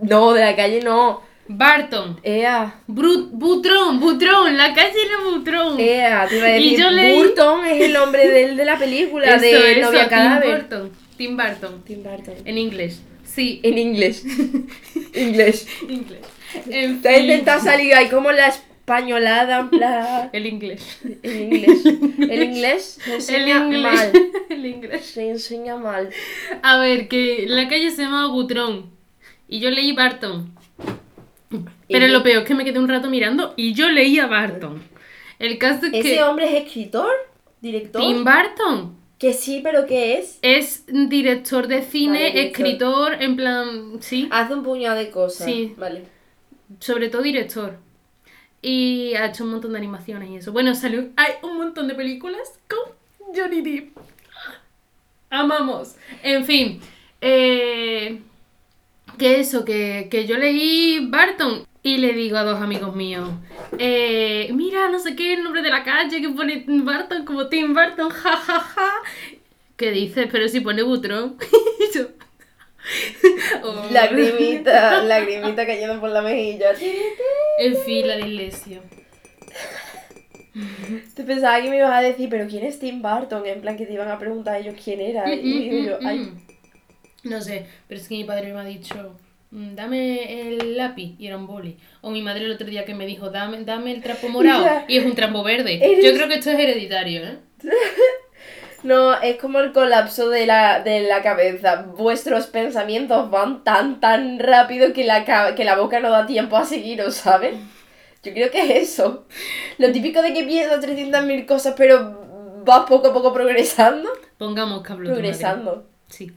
Speaker 1: No, de la calle no.
Speaker 2: Barton.
Speaker 1: Ea.
Speaker 2: Bru- Butrón, Butrón, la calle era Butrón.
Speaker 1: Ea, te iba a
Speaker 2: Y
Speaker 1: decir.
Speaker 2: yo leí-
Speaker 1: Burton es el nombre del de la película,
Speaker 2: Eso,
Speaker 1: de
Speaker 2: eso,
Speaker 1: Novia
Speaker 2: Tim
Speaker 1: Cadáver.
Speaker 2: Burton. Tim Burton.
Speaker 1: Tim Burton.
Speaker 2: En inglés. Sí,
Speaker 1: En inglés. inglés.
Speaker 2: inglés. En
Speaker 1: Te
Speaker 2: fin.
Speaker 1: intentado salir ahí como la españolada, en plan.
Speaker 2: El inglés.
Speaker 1: En inglés. El inglés se
Speaker 2: El
Speaker 1: enseña
Speaker 2: inglés.
Speaker 1: mal.
Speaker 2: El inglés.
Speaker 1: Se enseña mal.
Speaker 2: A ver, que la calle se llamaba Butrón. Y yo leí Barton. Pero lo peor es que me quedé un rato mirando y yo leía Barton. El caso es
Speaker 1: ¿Ese
Speaker 2: que
Speaker 1: hombre es escritor? ¿Director?
Speaker 2: Tim Burton
Speaker 1: Que sí, pero ¿qué es?
Speaker 2: es director de cine,
Speaker 1: Vale, director.
Speaker 2: escritor, en plan, sí,
Speaker 1: Hace un puñado de cosas.
Speaker 2: Sí.
Speaker 1: Vale.
Speaker 2: Sobre todo director. Y ha hecho un montón de animaciones y eso. Bueno, salió, hay un montón de películas con Johnny Depp. Amamos. En fin, eh, que eso, que, que yo leí Barton Y le digo a dos amigos míos, eh, mira, no sé qué, el nombre de la calle que pone Tim Burton como Tim Burton, ja, ja, ja. ¿Qué dices? Pero si pone Butrón. Y yo, oh.
Speaker 1: Lagrimita, lagrimita cayendo por la mejilla.
Speaker 2: En fin, la dislexia.
Speaker 1: Te pensaba que me ibas a decir, pero ¿quién es Tim Burton? En plan que te iban a preguntar a ellos quién era. Y yo, ay,
Speaker 2: Mm, No sé, pero es que mi padre me ha dicho, "Mm, dame el lápiz y era un boli. O mi madre el otro día que me dijo, dame, dame el trapo morado y es un trapo verde.
Speaker 1: Eres-
Speaker 2: Yo creo que esto es hereditario, ¿eh?
Speaker 1: No, es como el colapso de la, de la cabeza. Vuestros pensamientos van tan, tan rápido que la, que la boca no da tiempo a seguiros, ¿sabes? Yo creo que es eso. Lo típico de que piensas 300.000 cosas, pero vas poco a poco progresando.
Speaker 2: Pongamos que hablo.
Speaker 1: Progresando.
Speaker 2: Sí.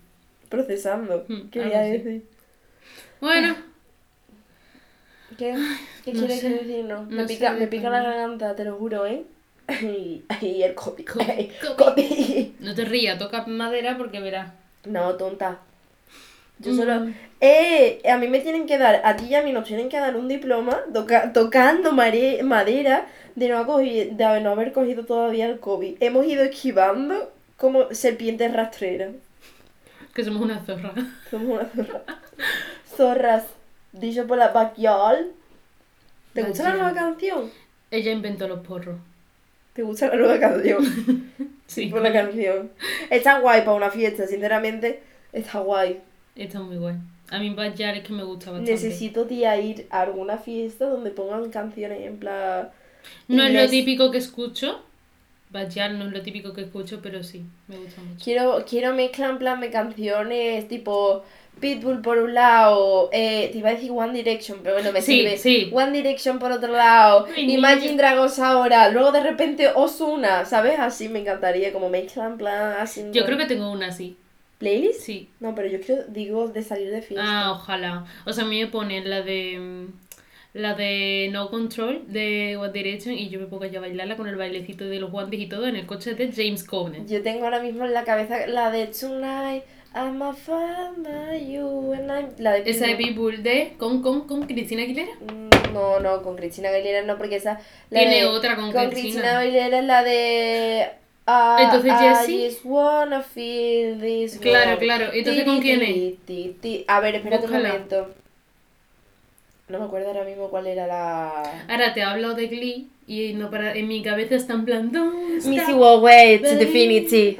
Speaker 1: Procesando.
Speaker 2: Mm,
Speaker 1: Quería decir.
Speaker 2: Bueno,
Speaker 1: ¿Qué? ¿Qué
Speaker 2: No
Speaker 1: quieres
Speaker 2: sé.
Speaker 1: decirnos?
Speaker 2: No
Speaker 1: me pica,
Speaker 2: sé,
Speaker 1: me pica la garganta, te lo juro, ¿eh? Y, y el copy.
Speaker 2: Copy, no te rías, toca madera porque verás.
Speaker 1: No, tonta. Yo
Speaker 2: Mm.
Speaker 1: solo. ¡Eh! A mí me tienen que dar, a ti y a mí nos tienen que dar un diploma toca- tocando mare- madera de no, de no haber cogido todavía el COVID. Hemos ido esquivando como serpientes rastreras.
Speaker 2: Que somos una zorra.
Speaker 1: Somos una zorra. Zorras. Dicho por la Backyard. ¿Te gusta la nueva canción?
Speaker 2: Ella inventó los porros.
Speaker 1: ¿Te gusta la nueva canción?
Speaker 2: Sí.
Speaker 1: por la canción. Está guay para una fiesta, sinceramente. Está guay.
Speaker 2: Está muy guay. A mí Backyard es que me gusta bastante.
Speaker 1: Necesito, ir a alguna fiesta donde pongan canciones en plan.
Speaker 2: No es lo típico que escucho. Backyard no es lo típico que escucho, pero sí, me gusta mucho.
Speaker 1: Quiero, quiero mezclar en plan de canciones tipo Pitbull por un lado, eh, te iba a decir One Direction, pero bueno, me
Speaker 2: Sí,
Speaker 1: sirve.
Speaker 2: sí.
Speaker 1: One Direction por otro lado,
Speaker 2: Ay,
Speaker 1: Imagine
Speaker 2: niña.
Speaker 1: Dragons ahora, luego de repente Osuna, ¿sabes? Así me encantaría, como mezcla en plan así.
Speaker 2: Yo creo que tengo una así.
Speaker 1: ¿Playlist?
Speaker 2: Sí.
Speaker 1: No, pero yo quiero, digo, de salir de fiesta.
Speaker 2: Ah, ojalá. O sea, a mí me ponen la de. mm, La de No Control de One Direction y yo me pongo ya a bailarla con el bailecito de los guantes y todo en el coche de James Covenant.
Speaker 1: Yo tengo ahora mismo en la cabeza la de Tonight, I'm a fan by you and I'm... La de
Speaker 2: Esa de. People de. Con, con, con Cristina Aguilera.
Speaker 1: Mm, No, no, con Cristina Aguilera no, porque esa... la
Speaker 2: Tiene
Speaker 1: de-
Speaker 2: otra con
Speaker 1: Con
Speaker 2: Cristina.
Speaker 1: Cristina Aguilera es la de... ah,
Speaker 2: Entonces,
Speaker 1: I
Speaker 2: Jessie.
Speaker 1: just wanna feel this
Speaker 2: Claro,
Speaker 1: love.
Speaker 2: claro. Entonces,
Speaker 1: Ti,
Speaker 2: ¿con quién
Speaker 1: ti,
Speaker 2: es?
Speaker 1: ti. A ver, espérate
Speaker 2: Búscala.
Speaker 1: un momento. No me acuerdo ahora mismo cuál era la...
Speaker 2: Ahora te hablo de Glee y no para, en mi cabeza está en plan.
Speaker 1: Missy
Speaker 2: Baby.
Speaker 1: Infinity.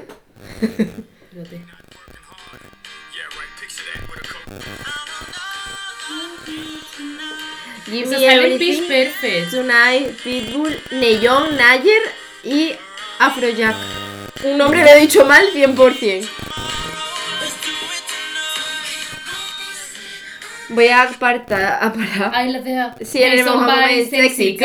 Speaker 2: Pitch
Speaker 1: everything. Pitbull, Neon, Nayer y Afrojack. Un nombre lo he dicho mal 100%. Voy a apartar, a parar. Si eres
Speaker 2: Somebody
Speaker 1: muy sexy,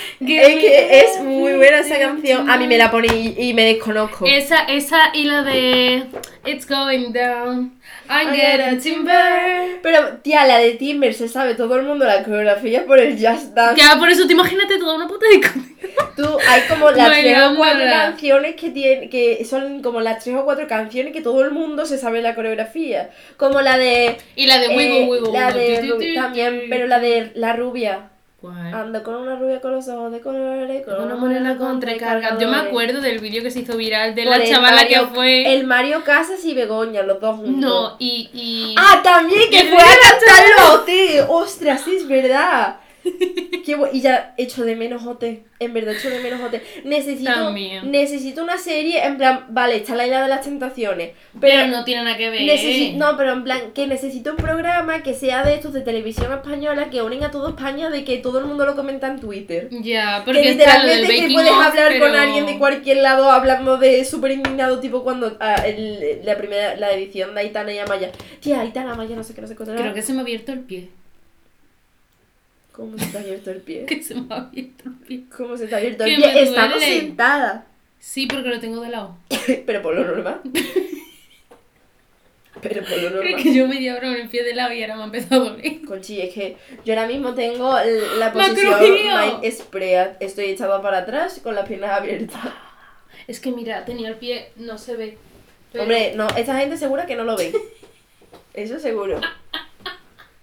Speaker 1: Es que es muy buena esa canción. A mí me la pone y, y me desconozco.
Speaker 2: Esa, esa y la de It's going down. I get a timber.
Speaker 1: Pero, tía, la de Timber se sabe todo el mundo la coreografía por el Just Dance.
Speaker 2: Ya, por eso te imagínate toda una puta discoteca.
Speaker 1: Tú, hay como las tres o cuatro
Speaker 2: Bailándola.
Speaker 1: canciones que tienen, que son como las tres o cuatro canciones que todo el mundo se sabe la coreografía. Como la de.
Speaker 2: Y la de Wiggle,
Speaker 1: eh,
Speaker 2: Wiggle,
Speaker 1: la de también, pero la de la rubia.
Speaker 2: ¿Cuál?
Speaker 1: Ando con una rubia con los ojos de colores, con
Speaker 2: Una morena con tres cargas. Yo me acuerdo del vídeo que se hizo viral de
Speaker 1: Por
Speaker 2: la chavala
Speaker 1: Mario-
Speaker 2: que fue.
Speaker 1: El Mario Casas y Begoña, los dos juntos.
Speaker 2: No, y. y...
Speaker 1: Ah, también que fue a
Speaker 2: mira,
Speaker 1: cantar los OT. Ostras, sí, es verdad. Qué y ya echo de menos OT. En verdad echo de menos OT. Necesito,
Speaker 2: También.
Speaker 1: necesito una serie, en plan, vale, está la isla de las tentaciones.
Speaker 2: pero,
Speaker 1: Pero,
Speaker 2: no tiene nada que ver.
Speaker 1: no, pero en plan, que necesito un programa que sea de estos de televisión española que unen a toda España de que todo el mundo lo comenta en Twitter.
Speaker 2: Ya,
Speaker 1: Que
Speaker 2: porque del
Speaker 1: literalmente que puedes
Speaker 2: off,
Speaker 1: hablar con alguien de cualquier lado hablando de súper indignado, tipo cuando ah, el- la primera, la edición de Aitana y Amaya. Tía, Aitana, Amaya, no sé qué, no sé qué.
Speaker 2: Creo que se me ha abierto el pie.
Speaker 1: ¿Cómo se te ha abierto el pie?
Speaker 2: Que se me ha abierto el pie.
Speaker 1: ¿Cómo se te ha abierto el pie?
Speaker 2: me
Speaker 1: Estamos sentada.
Speaker 2: Sí, porque lo tengo de lado.
Speaker 1: Pero por lo normal. Pero por lo
Speaker 2: Creo
Speaker 1: normal.
Speaker 2: que yo media hora el pie de lado y ahora me ha empezado a doler.
Speaker 1: Conchi, es que yo ahora mismo tengo la
Speaker 2: ¡Me
Speaker 1: posición mind spread. Estoy echada para atrás con las piernas abiertas.
Speaker 2: Es que mira, tenía el pie, no se ve. pero-
Speaker 1: Hombre, no, esta gente segura que no lo ve. Eso seguro.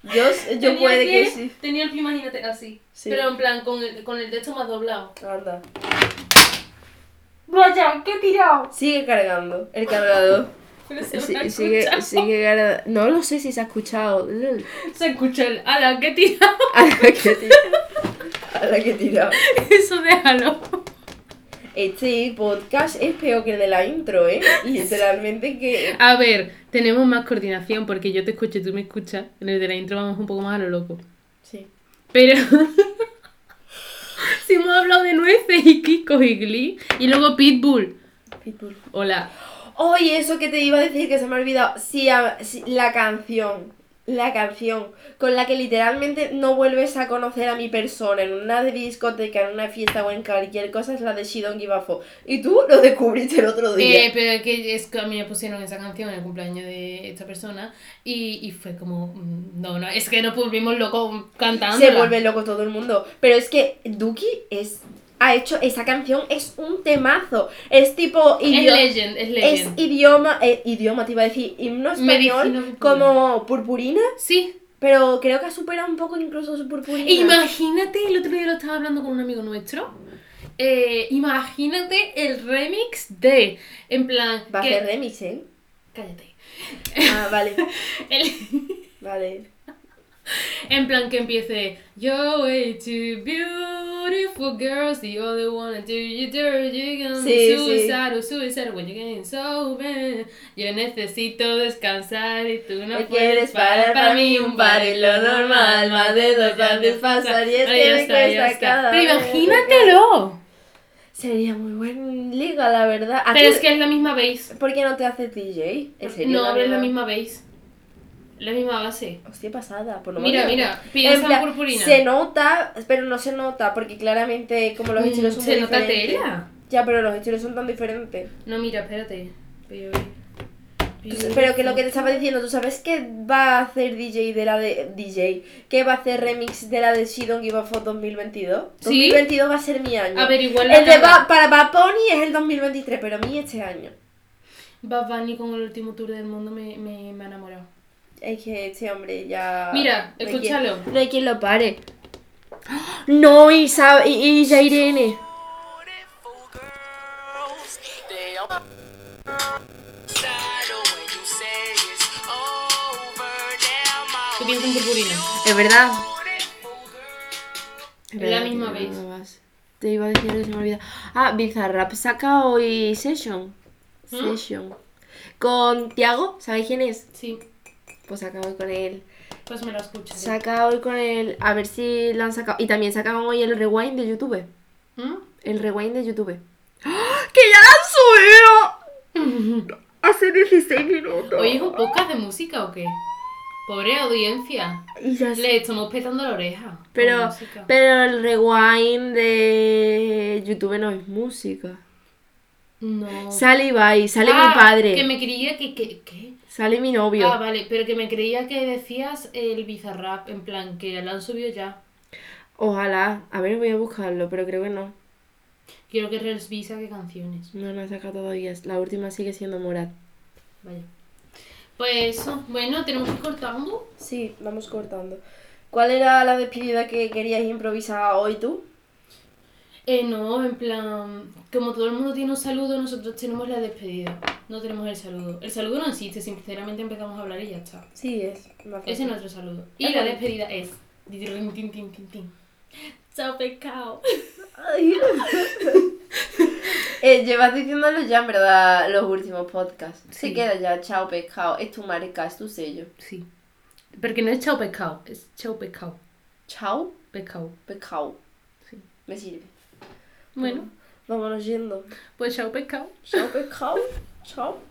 Speaker 1: Yo, yo
Speaker 2: Tenía
Speaker 1: puede que,
Speaker 2: que-
Speaker 1: sí.
Speaker 2: Tenía el pie, imagínate, así.
Speaker 1: Sí.
Speaker 2: Pero en plan, con el, con el texto más doblado.
Speaker 1: Anda.
Speaker 2: Vaya, qué tirado.
Speaker 1: Sigue cargando el cargador.
Speaker 2: Pero se
Speaker 1: Sí,
Speaker 2: me ha
Speaker 1: sigue,
Speaker 2: escuchado.
Speaker 1: sigue cargando. No lo sé si se ha escuchado.
Speaker 2: Se escucha el. ¡Hala, qué tirado!
Speaker 1: A la que tira. A la que tira.
Speaker 2: Eso déjalo.
Speaker 1: Este podcast es peor que el de la intro, ¿eh? Literalmente que.
Speaker 2: A ver, tenemos más coordinación porque yo te escucho y tú me escuchas. En el de la intro vamos un poco más a lo loco.
Speaker 1: Sí.
Speaker 2: Pero. si hemos hablado de nueces y Kiko y Glee. Y luego Pitbull.
Speaker 1: Pitbull.
Speaker 2: Hola.
Speaker 1: Oye, eso que te iba a decir que se me ha olvidado. Sí, a- sí, la canción. La canción con la que literalmente no vuelves a conocer a mi persona en una discoteca, en una fiesta o en cualquier cosa es la de She Don't Give a Fuck. Y tú lo descubriste el otro día.
Speaker 2: Eh, pero es que, es que a mí me pusieron esa canción en el cumpleaños de esta persona y, y fue como, mm, no, no, es que nos volvimos locos cantando.
Speaker 1: se vuelve loco todo el mundo. Pero es que Duki es ha hecho esa canción es un temazo. Es tipo
Speaker 2: Es
Speaker 1: idioma
Speaker 2: legend, es
Speaker 1: es
Speaker 2: legend.
Speaker 1: idioma eh, idioma te iba a decir himno
Speaker 2: Medicina
Speaker 1: español
Speaker 2: popular.
Speaker 1: como purpurina,
Speaker 2: Sí.
Speaker 1: pero creo que ha superado un poco incluso su purpurina.
Speaker 2: Imagínate, el otro día lo estaba hablando con un amigo nuestro. eh, imagínate el remix de, en plan,
Speaker 1: Va a
Speaker 2: que-
Speaker 1: hacer remix, ¿eh?
Speaker 2: cállate.
Speaker 1: Ah, vale,
Speaker 2: El-
Speaker 1: vale.
Speaker 2: en plan que empiece You're way too beautiful girls, the only one to do you dirty, you're gonna
Speaker 1: Sí,
Speaker 2: be
Speaker 1: sí.
Speaker 2: suicidal, suicidal when you're getting so bad. Yo necesito descansar y tú no
Speaker 1: Me
Speaker 2: puedes
Speaker 1: quieres parar para mí un par y lo normal, más de dos antes pasar y es que me
Speaker 2: está,
Speaker 1: cuesta
Speaker 2: está.
Speaker 1: cada
Speaker 2: Pero imagínatelo.
Speaker 1: Sería muy buen liga, la verdad. ¿A
Speaker 2: Pero es que es la misma base.
Speaker 1: ¿Por qué no te haces DJ? ¿En serio?
Speaker 2: No, es la misma base. La misma base.
Speaker 1: Hostia pasada, por lo
Speaker 2: Mira,
Speaker 1: menos.
Speaker 2: mira,
Speaker 1: En
Speaker 2: piensa en purpurina.
Speaker 1: Se nota, pero no se nota, porque claramente como los
Speaker 2: Mm,
Speaker 1: estilos son
Speaker 2: se
Speaker 1: muy
Speaker 2: nota
Speaker 1: diferentes.
Speaker 2: tela.
Speaker 1: Ya, pero los estilos son tan diferentes.
Speaker 2: No, mira, espérate. Pero,
Speaker 1: Pero que lo que te estaba diciendo, ¿tú sabes que va a hacer DJ de la de DJ? Que va a hacer remix de la de She Don't Give a Fuck 2022?
Speaker 2: ¿Sí?
Speaker 1: 2022 va a ser mi año.
Speaker 2: A ver, igual la
Speaker 1: el de. Ba- para Bad Bunny es el 2023, pero a mí este año.
Speaker 2: Bad Bunny con el último tour del mundo me, me, me ha enamorado.
Speaker 1: Es que este hombre ya...
Speaker 2: Mira,
Speaker 1: no hay
Speaker 2: escúchalo.
Speaker 1: quien- No hay quien lo pare. No, y, Sa- y, y ya Irene.
Speaker 2: ¿Qué piensas en purpurina?
Speaker 1: Es verdad.
Speaker 2: Es la misma vez.
Speaker 1: Te iba a decir se me olvida. Ah, Bizarrap saca hoy Session.
Speaker 2: ¿Mm?
Speaker 1: Session. Con Tiago, ¿sabéis quién es?
Speaker 2: Sí,
Speaker 1: Pues saca hoy con él.
Speaker 2: pues me lo escucho.
Speaker 1: Saca hoy con él. A ver si lo han sacado. Y también sacaban hoy el rewind de YouTube.
Speaker 2: ¿Mm?
Speaker 1: El rewind de YouTube. ¡Ah! ¡Que ya la han subido! Hace 16 minutos.
Speaker 2: ¿Hoy es un podcast de música o qué? Pobre audiencia.
Speaker 1: Ya
Speaker 2: Le estamos petando la oreja.
Speaker 1: Pero, pero el rewind de YouTube no es música.
Speaker 2: No.
Speaker 1: Sale Ibai, sale
Speaker 2: Ah,
Speaker 1: mi padre,
Speaker 2: Que me creía que. que ¿Qué?
Speaker 1: Sale mi novio.
Speaker 2: Ah, vale, pero que me creía que decías el bizarrap, en plan, que lo han subido ya.
Speaker 1: Ojalá. A ver, voy a buscarlo, pero creo que no.
Speaker 2: Quiero que Resby saque canciones.
Speaker 1: No, no saca todavía. La última sigue siendo Morat.
Speaker 2: Vaya. Pues eso, bueno, tenemos que ir cortando.
Speaker 1: Sí, vamos cortando. ¿Cuál era la despedida que querías improvisar hoy tú?
Speaker 2: Eh, no, en plan, como todo el mundo tiene un saludo, nosotros tenemos la despedida. No tenemos el saludo. El saludo no existe, sinceramente empezamos a hablar y ya está.
Speaker 1: Sí, es más
Speaker 2: Ese es nuestro saludo. Y la despedida es. tin, tin, tin, tin, tin. Chao, pecado.
Speaker 1: Ay. eh, llevas diciéndolo ya en verdad los últimos podcasts. Se queda ya, chao pescado. Es tu marca, es tu sello.
Speaker 2: Sí. Porque no es chao, pescado, es chao, pescado.
Speaker 1: Chao
Speaker 2: Pescado.
Speaker 1: pescado.
Speaker 2: Sí.
Speaker 1: Me sirve.
Speaker 2: Bueno,
Speaker 1: Vámonos yendo.
Speaker 2: pues chao, pescado.
Speaker 1: Chao pescado. Chao.